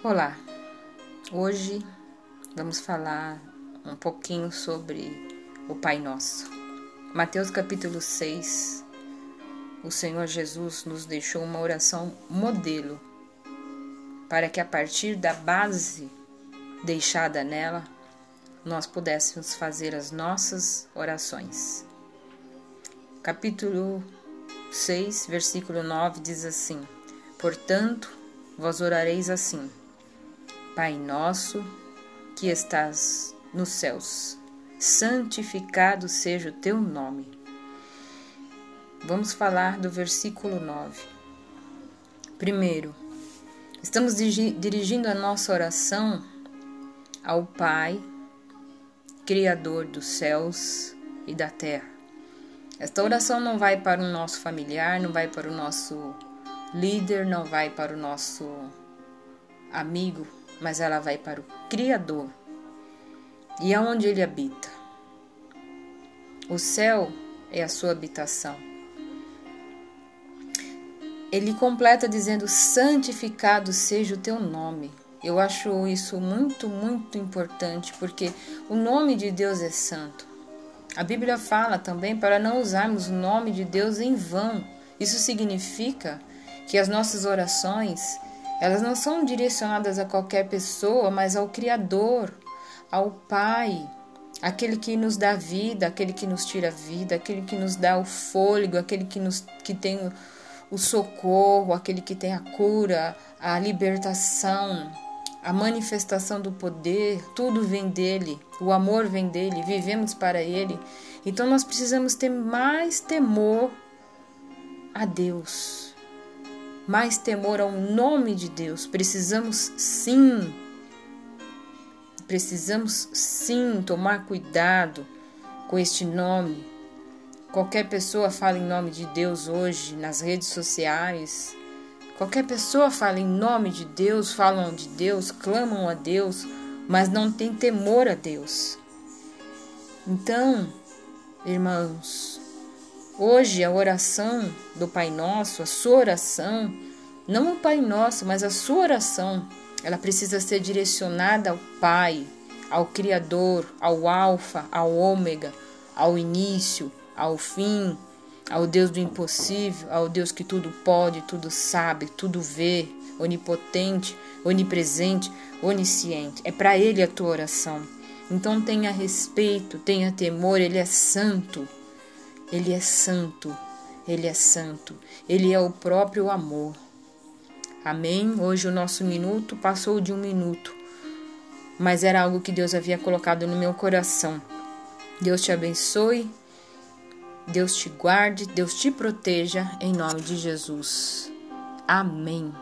Olá, hoje vamos falar um pouquinho sobre o Pai Nosso. Mateus capítulo 6, o Senhor Jesus nos deixou uma oração modelo para que a partir da base deixada nela nós pudéssemos fazer as nossas orações. Capítulo 6, versículo 9 diz assim: Portanto, vós orareis assim: Pai nosso que estás nos céus, santificado seja o teu nome. Vamos falar do versículo 9. Primeiro, estamos dirigindo a nossa oração ao Pai, Criador dos céus e da terra. Esta oração não vai para o nosso familiar, não vai para o nosso líder, não vai para o nosso amigo, mas ela vai para o Criador e aonde ele habita. O céu é a sua habitação. Ele completa dizendo: Santificado seja o teu nome. Eu acho isso muito, muito importante, porque o nome de Deus é santo. A Bíblia fala também para não usarmos o nome de Deus em vão. Isso significa que as nossas orações elas não são direcionadas a qualquer pessoa, mas ao Criador, ao Pai, aquele que nos dá vida, aquele que nos tira a vida, aquele que nos dá o fôlego, aquele que, nos, que tem o, o socorro, aquele que tem a cura, a libertação, a manifestação do poder, tudo vem dele, o amor vem dele, vivemos para ele. Então nós precisamos ter mais temor a Deus mais temor ao nome de Deus. Precisamos sim, precisamos sim tomar cuidado com este nome. Qualquer pessoa fala em nome de Deus hoje nas redes sociais. Qualquer pessoa fala em nome de Deus, falam de Deus, clamam a Deus, mas não tem temor a Deus. Então, irmãos, Hoje a oração do Pai Nosso, a sua oração, não o Pai Nosso, mas a sua oração, ela precisa ser direcionada ao Pai, ao Criador, ao Alfa, ao Ômega, ao início, ao fim, ao Deus do impossível, ao Deus que tudo pode, tudo sabe, tudo vê, onipotente, onipresente, onisciente. É para Ele a tua oração. Então tenha respeito, tenha temor, Ele é santo. Ele é santo, ele é santo, ele é o próprio amor. Amém? Hoje o nosso minuto passou de um minuto, mas era algo que Deus havia colocado no meu coração. Deus te abençoe, Deus te guarde, Deus te proteja, em nome de Jesus. Amém.